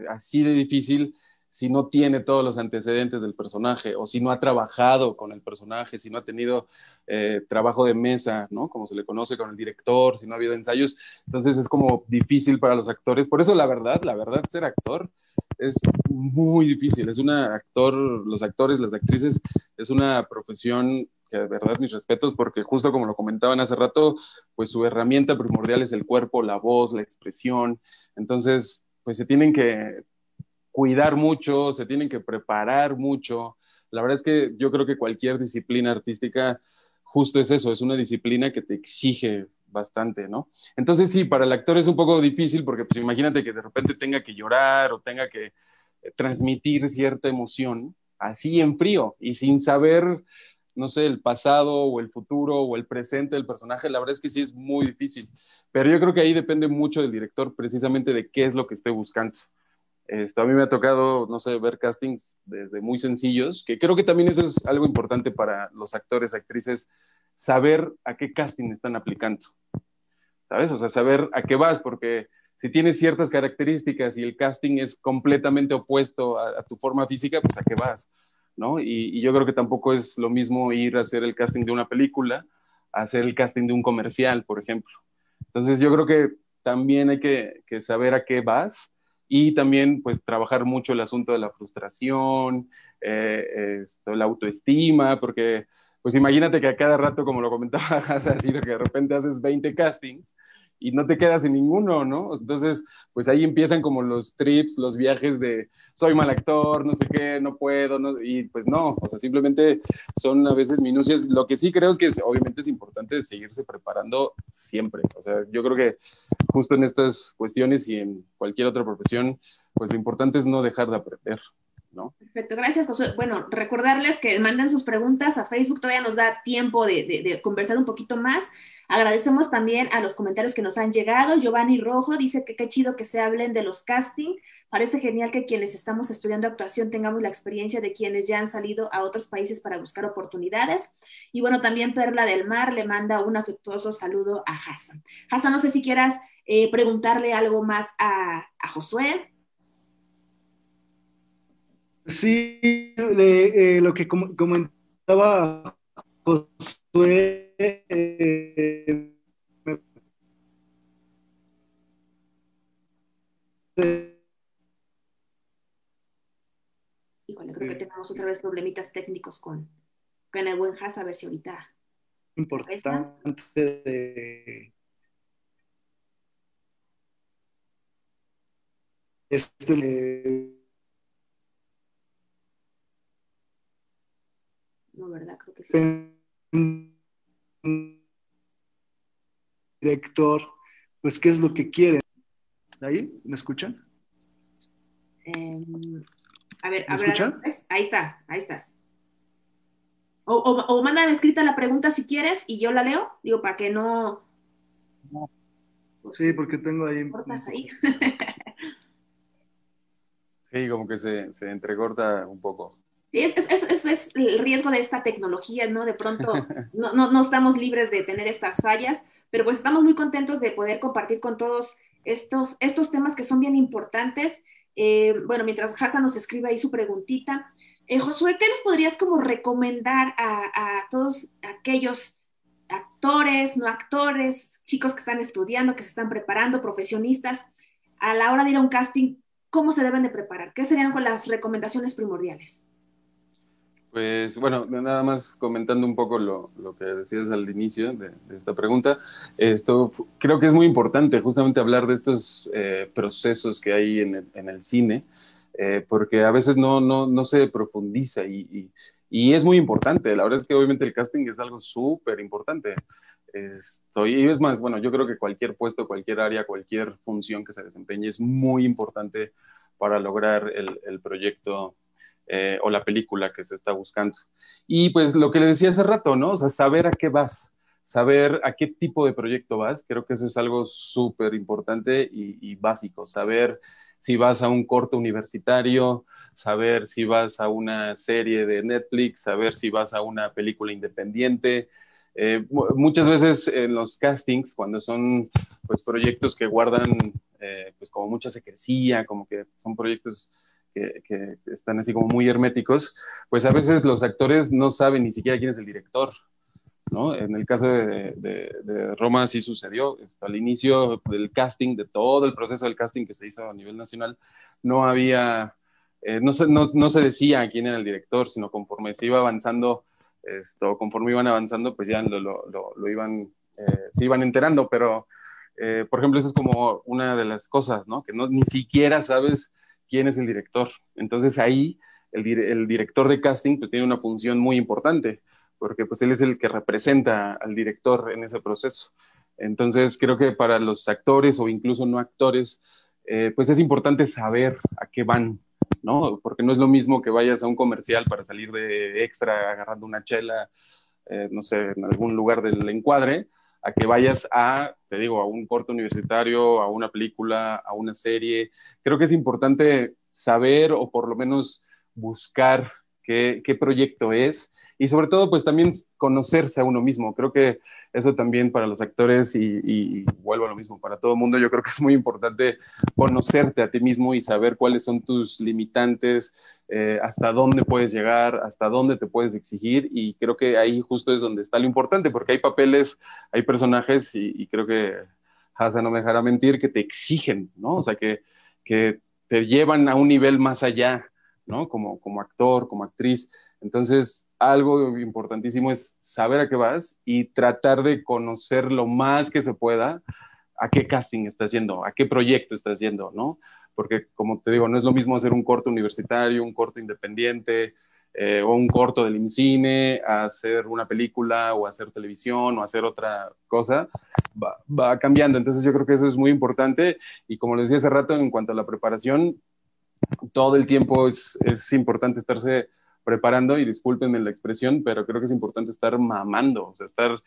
así de difícil si no tiene todos los antecedentes del personaje o si no ha trabajado con el personaje, si no ha tenido trabajo de mesa, ¿no? Como se le conoce con el director, si no ha habido ensayos. Entonces es como difícil para los actores. Por eso la verdad, la verdad, ser actor es muy difícil. Es una actor, los actores, las actrices, es una profesión que de verdad mis respetos, porque justo como lo comentaban hace rato, pues su herramienta primordial es el cuerpo, la voz, la expresión. Entonces, pues se tienen que cuidar mucho, se tienen que preparar mucho. La verdad es que yo creo que cualquier disciplina artística justo es eso, es una disciplina que te exige bastante, ¿no? Entonces sí, para el actor es un poco difícil porque pues imagínate que de repente tenga que llorar o tenga que eh, transmitir cierta emoción así en frío y sin saber, no sé, el pasado o el futuro o el presente del personaje, la verdad es que sí es muy difícil. Pero yo creo que ahí depende mucho del director precisamente de qué es lo que esté buscando. Esto, a mí me ha tocado, no sé, ver castings desde muy sencillos, que creo que también eso es algo importante para los actores, actrices, saber a qué casting están aplicando. ¿Sabes? O sea, saber a qué vas, porque si tienes ciertas características y el casting es completamente opuesto a, tu forma física, pues a qué vas, ¿no? Y, yo creo que tampoco es lo mismo ir a hacer el casting de una película, a hacer el casting de un comercial, por ejemplo. Entonces yo creo que también hay que, saber a qué vas y también pues trabajar mucho el asunto de la frustración, eh, la autoestima, porque pues imagínate que a cada rato, como lo comentaba (laughs) así que de repente haces 20 castings y no te quedas en ninguno, ¿no? Entonces, pues ahí empiezan como los trips, los viajes de soy mal actor, no sé qué, no puedo, no, y pues no, o sea, simplemente son a veces minucias. Lo que sí creo es que obviamente es importante seguirse preparando siempre. O sea, yo creo que justo en estas cuestiones y en cualquier otra profesión, pues lo importante es no dejar de aprender. Perfecto, gracias José. Bueno, recordarles que manden sus preguntas a Facebook, todavía nos da tiempo de, conversar un poquito más. Agradecemos también a los comentarios que nos han llegado. Giovanni Rojo dice que qué chido que se hablen de los casting. Parece genial que quienes estamos estudiando actuación tengamos la experiencia de quienes ya han salido a otros países para buscar oportunidades. Y bueno, también Perla del Mar le manda un afectuoso saludo a Hassan. Hassan, no sé si quieras eh, preguntarle algo más a, Josué. Sí, eh, lo que comentaba Josué, eh, Híjole, creo que tenemos otra vez problemitas técnicos con, con el buen Has, a ver si ahorita. Importante de este no verdad creo que sí. Director pues qué es lo que quieren ahí me escuchan em, a ver, a ver, ahí está, ahí estás. O, o, mándame escrita la pregunta si quieres y yo la leo, digo, para que no... sí, porque tengo ahí... Cortas ahí. (laughs) sí, como que se, se entrecorta un poco. Sí, es, es, es, el riesgo de esta tecnología, ¿no? De pronto (laughs) no, no, no, estamos libres de tener estas fallas, pero pues estamos muy contentos de poder compartir con todos estos, estos temas que son bien importantes eh, bueno, mientras Hassan nos escribe ahí su preguntita, eh, Josué, ¿qué nos podrías como recomendar a, todos aquellos actores, no actores, chicos que están estudiando, que se están preparando, profesionistas, a la hora de ir a un casting, cómo se deben de preparar? ¿Qué serían con las recomendaciones primordiales? Pues bueno, nada más comentando un poco lo, que decías al inicio de, esta pregunta, esto creo que es muy importante justamente hablar de estos eh, procesos que hay en el, cine, eh, porque a veces no, no, no se profundiza y, y, es muy importante. La verdad es que obviamente el casting es algo súper importante. Estoy, y es más, bueno, yo creo que cualquier puesto, cualquier área, cualquier función que se desempeñe es muy importante para lograr el, el proyecto eh, o la película que se está buscando. Y pues lo que le decía hace rato, ¿no? O sea, saber a qué vas, saber a qué tipo de proyecto vas, creo que eso es algo súper importante y, básico, saber si vas a un corto universitario, saber si vas a una serie de Netflix, saber si vas a una película independiente. Eh, muchas veces en los castings, cuando son pues proyectos que guardan eh, pues como mucha secrecía, como que son proyectos que, están así como muy herméticos, pues a veces los actores no saben ni siquiera quién es el director, ¿no? En el caso de, Roma sí sucedió, al inicio del casting, de todo el proceso del casting que se hizo a nivel nacional, no había, eh, no, se, no, no, se decía quién era el director, sino conforme se iba avanzando, esto, conforme iban avanzando, pues ya lo, lo, lo, iban, eh, se iban enterando, pero... Eh, por ejemplo, eso es como una de las cosas, ¿no? Que no, ni siquiera sabes quién es el director. Entonces ahí el, director de casting pues tiene una función muy importante, porque pues él es el que representa al director en ese proceso. Entonces creo que para los actores o incluso no actores, eh, pues es importante saber a qué van, ¿no? Porque no es lo mismo que vayas a un comercial para salir de extra agarrando una chela, eh, no sé, en algún lugar del encuadre, a que vayas a, te digo, a un corto universitario, a una película, a una serie. Creo que es importante saber o por lo menos buscar qué, proyecto es y sobre todo pues también conocerse a uno mismo. Creo que eso también para los actores y, vuelvo a lo mismo, para todo el mundo yo creo que es muy importante conocerte a ti mismo y saber cuáles son tus limitantes, eh, hasta dónde puedes llegar, hasta dónde te puedes exigir y creo que ahí justo es donde está lo importante, porque hay papeles, hay personajes y, creo que Hassan no me dejará mentir, que te exigen, ¿no? O sea, que, que te llevan a un nivel más allá, ¿no? Como, como actor, como actriz. Entonces, algo importantísimo es saber a qué vas y tratar de conocer lo más que se pueda a qué casting está haciendo, a qué proyecto está haciendo, ¿no? porque como te digo, no es lo mismo hacer un corto universitario, un corto independiente eh, o un corto del IMCINE, hacer una película o hacer televisión o hacer otra cosa, va, cambiando. Entonces yo creo que eso es muy importante y como les decía hace rato, en cuanto a la preparación, todo el tiempo es, es importante estarse preparando y discúlpenme la expresión, pero creo que es importante estar mamando, o sea, estar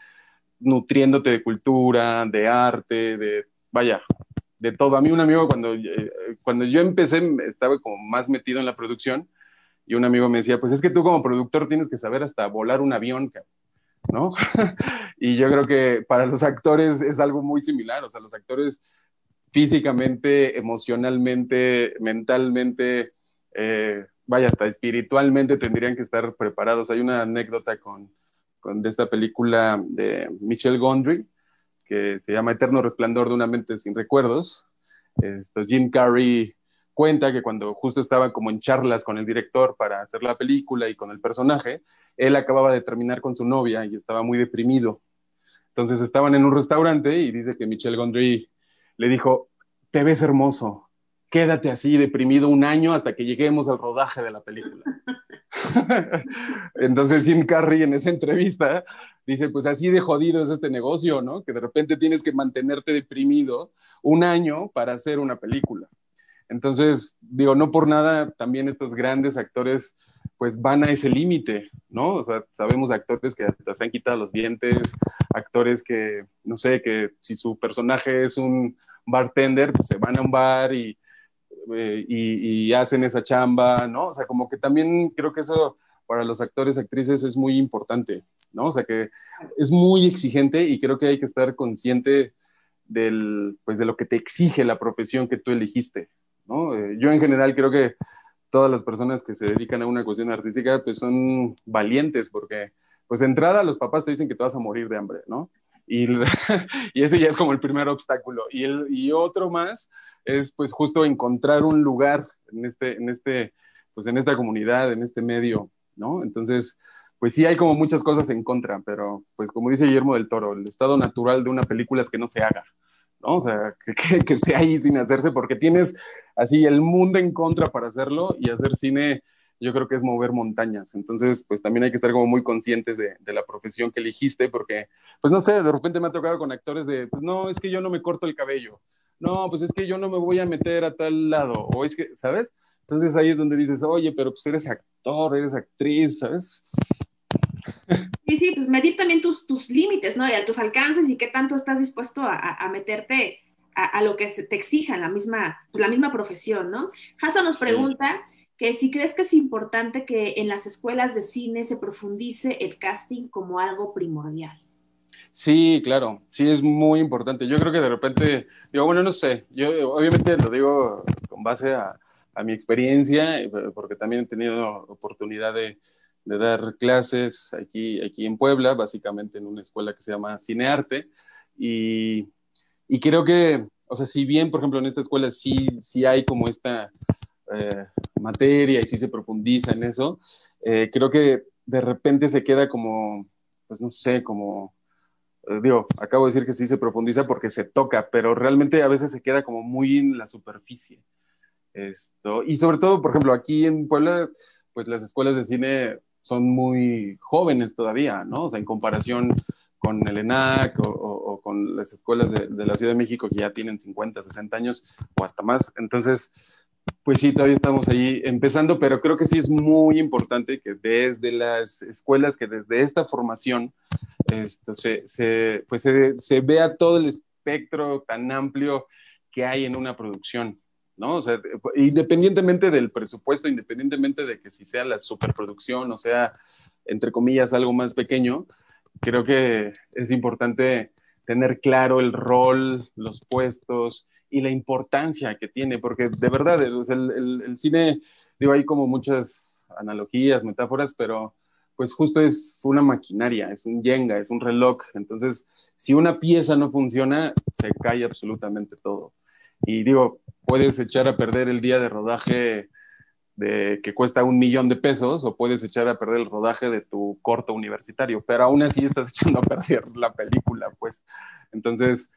nutriéndote de cultura, de arte, de, vaya, de todo. A mí un amigo cuando, eh, cuando yo empecé estaba como más metido en la producción y un amigo me decía, pues es que tú como productor tienes que saber hasta volar un avión, ¿no? (laughs) y yo creo que para los actores es algo muy similar, o sea, los actores físicamente, emocionalmente, mentalmente, eh, vaya, hasta espiritualmente tendrían que estar preparados. Hay una anécdota con, de esta película de Michel Gondry, que se llama Eterno Resplandor de una mente sin recuerdos. Esto, Jim Carrey cuenta que cuando justo estaba como en charlas con el director para hacer la película y con el personaje, él acababa de terminar con su novia y estaba muy deprimido. Entonces estaban en un restaurante y dice que Michel Gondry le dijo, te ves hermoso, quédate así deprimido un año hasta que lleguemos al rodaje de la película. (laughs) Entonces Jim Carrey en esa entrevista dice, pues así de jodido es este negocio, ¿no? Que de repente tienes que mantenerte deprimido un año para hacer una película. Entonces, digo, no por nada, también estos grandes actores pues van a ese límite, ¿no? O sea, sabemos actores que se han quitado los dientes, actores que, no sé, que si su personaje es un bartender, pues se van a un bar y, eh, y, hacen esa chamba, ¿no? O sea, como que también creo que eso para los actores, actrices es muy importante, ¿no? O sea, que es muy exigente y creo que hay que estar consciente del, pues, de lo que te exige la profesión que tú elegiste, ¿no? Eh, yo en general creo que todas las personas que se dedican a una cuestión artística, pues son valientes porque, pues de entrada los papás te dicen que te vas a morir de hambre, ¿no? Y, (laughs) y ese ya es como el primer obstáculo. Y, el, y otro más es pues justo encontrar un lugar en, este, en, este, pues, en esta comunidad, en este medio, ¿no? Entonces, pues sí hay como muchas cosas en contra, pero pues como dice Guillermo del Toro, el estado natural de una película es que no se haga, ¿no? O sea, que, esté ahí sin hacerse porque tienes así el mundo en contra para hacerlo y hacer cine yo creo que es mover montañas. Entonces, pues también hay que estar como muy conscientes de, de, la profesión que elegiste, porque, pues no sé, de repente me ha tocado con actores de, pues no, es que yo no me corto el cabello, no, pues es que yo no me voy a meter a tal lado, o es que, ¿sabes? Entonces ahí es donde dices, oye, pero pues eres actor, eres actriz, ¿sabes? Sí, sí, pues medir también tus, tus límites, ¿no? Y a tus alcances y qué tanto estás dispuesto a, a meterte a, a, lo que te exija la misma, pues, la misma profesión, ¿no? Hassan nos pregunta sí. que si crees que es importante que en las escuelas de cine se profundice el casting como algo primordial. Sí, claro, sí es muy importante. Yo creo que de repente, digo, bueno, no sé, yo obviamente lo digo con base a, a mi experiencia, porque también he tenido oportunidad de, de, dar clases aquí, aquí en Puebla, básicamente en una escuela que se llama Cinearte, y, y creo que, o sea, si bien, por ejemplo, en esta escuela sí, sí hay como esta eh, materia y sí se profundiza en eso, eh, creo que de repente se queda como, pues no sé, como eh, digo, acabo de decir que sí se profundiza porque se toca, pero realmente a veces se queda como muy en la superficie. Esto, y sobre todo, por ejemplo, aquí en Puebla, pues las escuelas de cine son muy jóvenes todavía, ¿no? O sea, en comparación con el ENAC o, con las escuelas de, la Ciudad de México que ya tienen 50, 60 años o hasta más. Entonces, pues sí, todavía estamos ahí empezando, pero creo que sí es muy importante que desde las escuelas, que desde esta formación, esto se, se, pues se, vea todo el espectro tan amplio que hay en una producción, independientemente del presupuesto, independientemente de que si sea la superproducción o sea, entre comillas, algo más pequeño, creo que es importante tener claro el rol, los puestos y la importancia que tiene, porque de verdad, el, el, el cine, digo, hay como muchas analogías, metáforas, pero pues justo es una maquinaria, es un yenga, es un reloj. Entonces, si una pieza no funciona, se cae absolutamente todo. Y digo, puedes echar a perder el día de rodaje de, que cuesta un millón de pesos o puedes echar a perder el rodaje de tu corto universitario, pero aún así estás (laughs) echando a perder la película, pues. Entonces,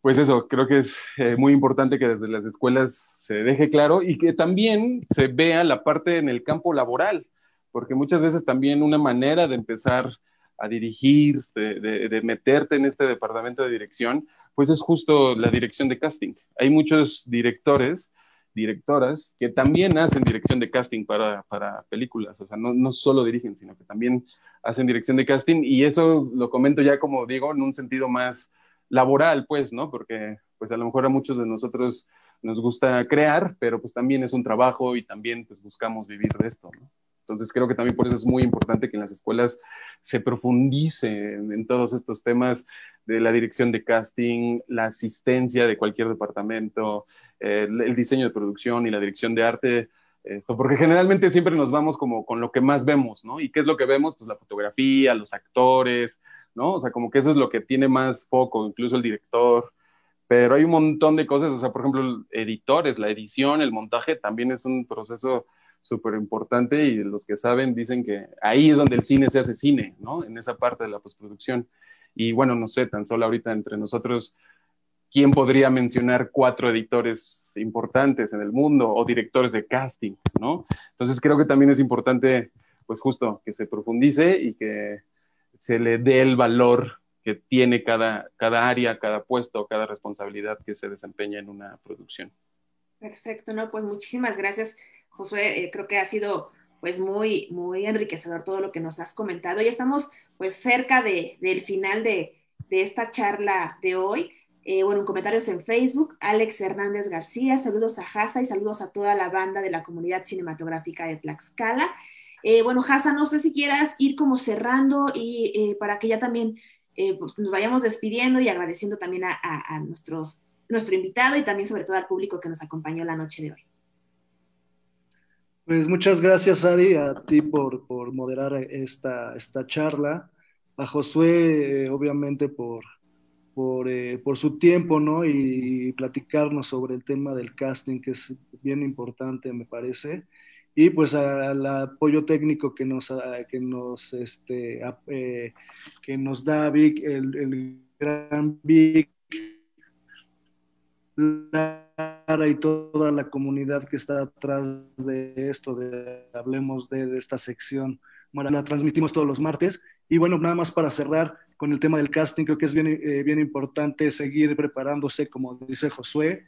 pues eso, creo que es eh, muy importante que desde las escuelas se deje claro y que también se vea la parte en el campo laboral porque muchas veces también una manera de empezar a dirigir, de, de, meterte en este departamento de dirección, pues es justo la dirección de casting. Hay muchos directores, directoras, que también hacen dirección de casting para, para películas, o sea, no, no, solo dirigen, sino que también hacen dirección de casting, y eso lo comento ya como digo, en un sentido más laboral, pues, ¿no? Porque pues a lo mejor a muchos de nosotros nos gusta crear, pero pues también es un trabajo y también pues buscamos vivir de esto, ¿no? Entonces creo que también por eso es muy importante que en las escuelas se profundice en, todos estos temas de la dirección de casting, la asistencia de cualquier departamento, eh, el diseño de producción y la dirección de arte. Esto, porque generalmente siempre nos vamos como con lo que más vemos, ¿no? ¿Y qué es lo que vemos? Pues la fotografía, los actores, ¿no? O sea, como que eso es lo que tiene más foco, incluso el director. Pero hay un montón de cosas, o sea, por ejemplo, editores, la edición, el montaje también es un proceso súper importante y los que saben dicen que ahí es donde el cine se hace cine, ¿no? En esa parte de la postproducción. Y bueno, no sé, tan solo ahorita entre nosotros, ¿quién podría mencionar cuatro editores importantes en el mundo o directores de casting, ¿no? Entonces creo que también es importante, pues justo, que se profundice y que se le dé el valor que tiene cada, cada área, cada puesto, cada responsabilidad que se desempeña en una producción. Perfecto, ¿no? Pues muchísimas gracias, Eh, creo que ha sido pues muy, muy enriquecedor todo lo que nos has comentado. Ya estamos pues cerca de, del final de, de, esta charla de hoy. Eh, bueno, en comentarios en Facebook, Alex Hernández García, saludos a Hasa y saludos a toda la banda de la comunidad cinematográfica de Tlaxcala. Eh, bueno, Hasa, no sé si quieras ir como cerrando y para que ya también pues, nos vayamos despidiendo y agradeciendo también a, nuestros, nuestro invitado y también sobre todo al público que nos acompañó la noche de hoy. Pues muchas gracias, Ari, a ti por, moderar esta, esta charla, a Josué, obviamente, por, por, por, su tiempo, ¿no? Y platicarnos sobre el tema del casting, que es bien importante, me parece y pues al apoyo técnico que nos, que nos, este, eh, que nos da Vic, el, gran Vic, Y toda la comunidad que está atrás de esto, de hablemos de, esta sección. Bueno, la transmitimos todos los martes. Y bueno, nada más para cerrar con el tema del casting, creo que es bien, eh, bien importante seguir preparándose, como dice Josué,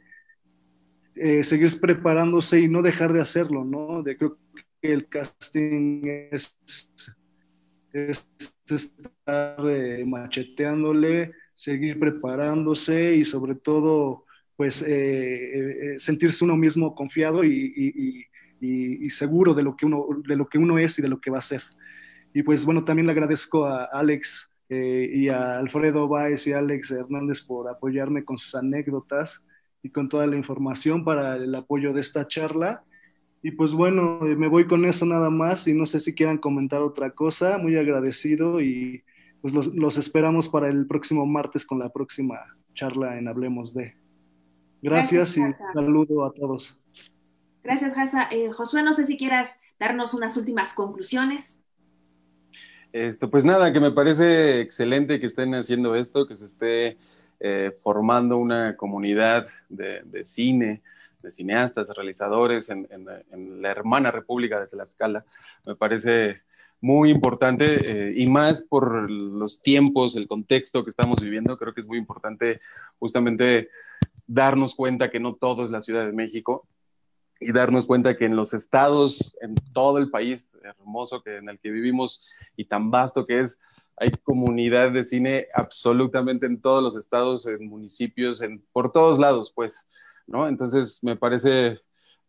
eh, seguir preparándose y no dejar de hacerlo, ¿no? De, creo que el casting es, estar eh, macheteándole, seguir preparándose y sobre todo, pues, eh, sentirse uno mismo confiado y, y, seguro de lo, que uno, de lo que uno es y de lo que va a ser. Y pues bueno, también le agradezco a Alex y a Alfredo Báez y Alex Hernández por apoyarme con sus anécdotas y con toda la información para el apoyo de esta charla. Y pues bueno, eh, me voy con eso nada más y no sé si quieran comentar otra cosa. Muy agradecido y pues los, esperamos para el próximo martes con la próxima charla en Hablemos de. Gracias, y saludo a todos. Gracias, Hasa. Eh, Josué, no sé si quieras darnos unas últimas conclusiones. Esto, pues nada, que me parece excelente que estén haciendo esto, que se esté eh, formando una comunidad de, cine, de cineastas, de realizadores en, la hermana República de Tlaxcala. Me parece muy importante eh, y más por los tiempos, el contexto que estamos viviendo, creo que es muy importante justamente darnos cuenta que no todo es la Ciudad de México y darnos cuenta que en los estados, en todo el país hermoso que, en el que vivimos y tan vasto que es, hay comunidad de cine absolutamente en todos los estados, en municipios, en, por todos lados, pues, ¿no? Entonces me parece,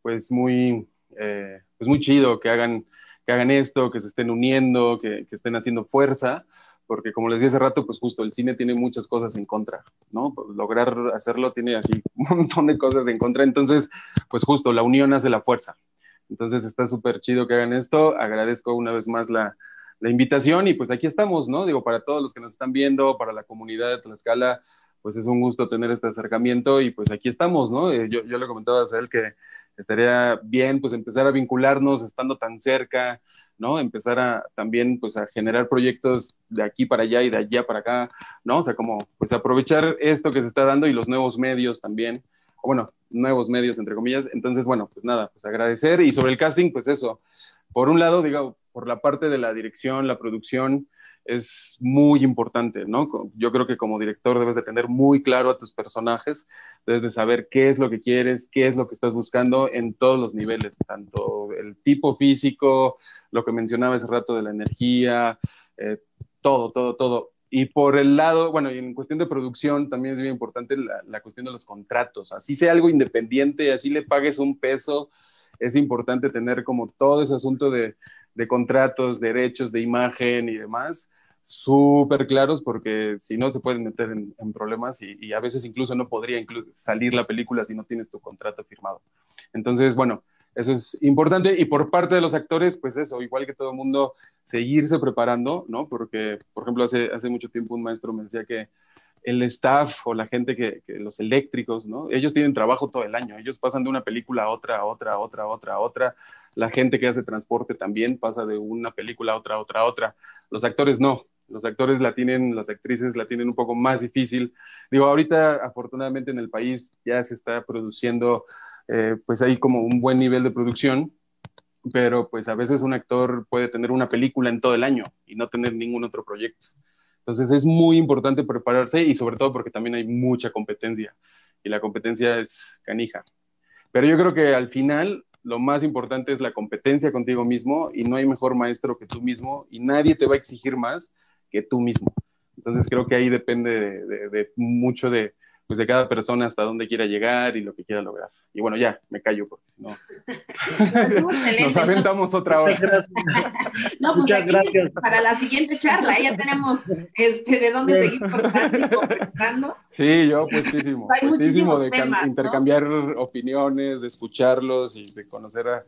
pues, muy, eh, pues muy chido que hagan, que hagan esto, que se estén uniendo, que, que, estén haciendo fuerza, porque como les dije hace rato, pues justo el cine tiene muchas cosas en contra, ¿no? Lograr hacerlo tiene así (laughs) un montón de cosas en contra, entonces, pues justo la unión hace la fuerza. Entonces está súper chido que hagan esto. Agradezco una vez más la, la invitación y pues aquí estamos, ¿no? Digo, para todos los que nos están viendo, para la comunidad de Tlaxcala, pues es un gusto tener este acercamiento y pues aquí estamos, ¿no? Eh, yo, yo le comentaba a él que estaría bien pues empezar a vincularnos estando tan cerca, ¿no? Empezar a también pues a generar proyectos de aquí para allá y de allá para acá, ¿no? O sea, como pues aprovechar esto que se está dando y los nuevos medios también, o bueno, nuevos medios entre comillas. Entonces, bueno, pues nada, pues agradecer y sobre el casting, pues eso. Por un lado, digo, por la parte de la dirección, la producción, es muy importante, ¿no? Yo creo que como director debes de tener muy claro a tus personajes, debes de saber qué es lo que quieres, qué es lo que estás buscando en todos los niveles, tanto el tipo físico, lo que mencionaba hace rato de la energía, eh, todo, todo, todo. Y por el lado, bueno, y en cuestión de producción también es bien importante la, cuestión de los contratos, así sea algo independiente, así le pagues un peso, es importante tener como todo ese asunto de de contratos, derechos de imagen y demás, súper claros porque si no se pueden meter en, problemas y, a veces incluso no podría salir la película si no tienes tu contrato firmado. Entonces, bueno, eso es importante y por parte de los actores, pues eso, igual que todo el mundo, seguirse preparando, ¿no? Porque, por ejemplo, hace, hace mucho tiempo un maestro me decía que el staff o la gente que, los eléctricos, ¿no? Ellos tienen trabajo todo el año, ellos pasan de una película a otra, a otra, a otra, a otra, a otra. La gente que hace transporte también pasa de una película a otra, a otra, a otra. Los actores no, los actores la tienen, las actrices la tienen un poco más difícil. Digo, ahorita afortunadamente en el país ya se está produciendo, eh, pues hay como un buen nivel de producción, pero pues a veces un actor puede tener una película en todo el año y no tener ningún otro proyecto. Entonces es muy importante prepararse y sobre todo porque también hay mucha competencia y la competencia es canija. Pero yo creo que al final lo más importante es la competencia contigo mismo y no hay mejor maestro que tú mismo y nadie te va a exigir más que tú mismo. Entonces creo que ahí depende de, mucho de, pues de cada persona hasta dónde quiera llegar y lo que quiera lograr. Y bueno, ya, me callo porque si no, nos aventamos otra hora. no, pues Muchas gracias. para la siguiente charla, ya tenemos este, de dónde seguir cortando Sí, yo puestísimo. Hay muchísimo de intercambiar opiniones, de escucharlos y de conocer a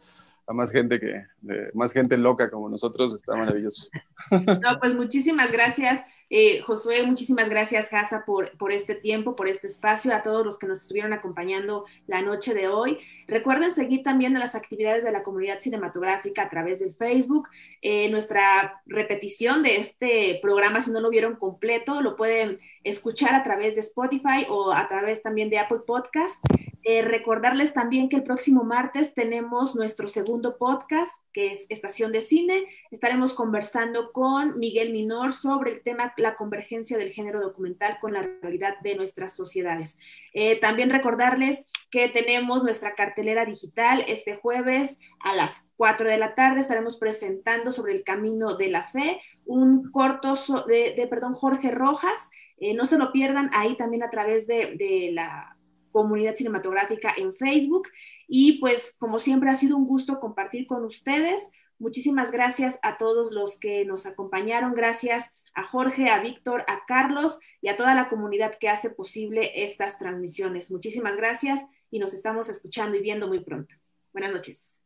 a más gente que, más gente loca como nosotros, está maravilloso. No, pues muchísimas gracias, eh, Josué, muchísimas gracias, Casa, por, por este tiempo, por este espacio, a todos los que nos estuvieron acompañando la noche de hoy. Recuerden seguir también las actividades de la comunidad cinematográfica a través del Facebook. Eh, nuestra repetición de este programa, si no lo vieron completo, lo pueden escuchar a través de Spotify o a través también de Apple Podcast. Eh, recordarles también que el próximo martes tenemos nuestro segundo podcast, que es Estación de Cine. Estaremos conversando con Miguel Minor sobre el tema la convergencia del género documental con la realidad de nuestras sociedades. Eh, también recordarles que tenemos nuestra cartelera digital este jueves a las 4 de la tarde. Estaremos presentando sobre el camino de la fe un corto de, perdón, Jorge Rojas. Eh, no se lo pierdan ahí también a través de la comunidad cinematográfica en Facebook. Y pues como siempre ha sido un gusto compartir con ustedes. Muchísimas gracias a todos los que nos acompañaron. Gracias a Jorge, a Víctor, a Carlos y a toda la comunidad que hace posible estas transmisiones. Muchísimas gracias y nos estamos escuchando y viendo muy pronto. Buenas noches.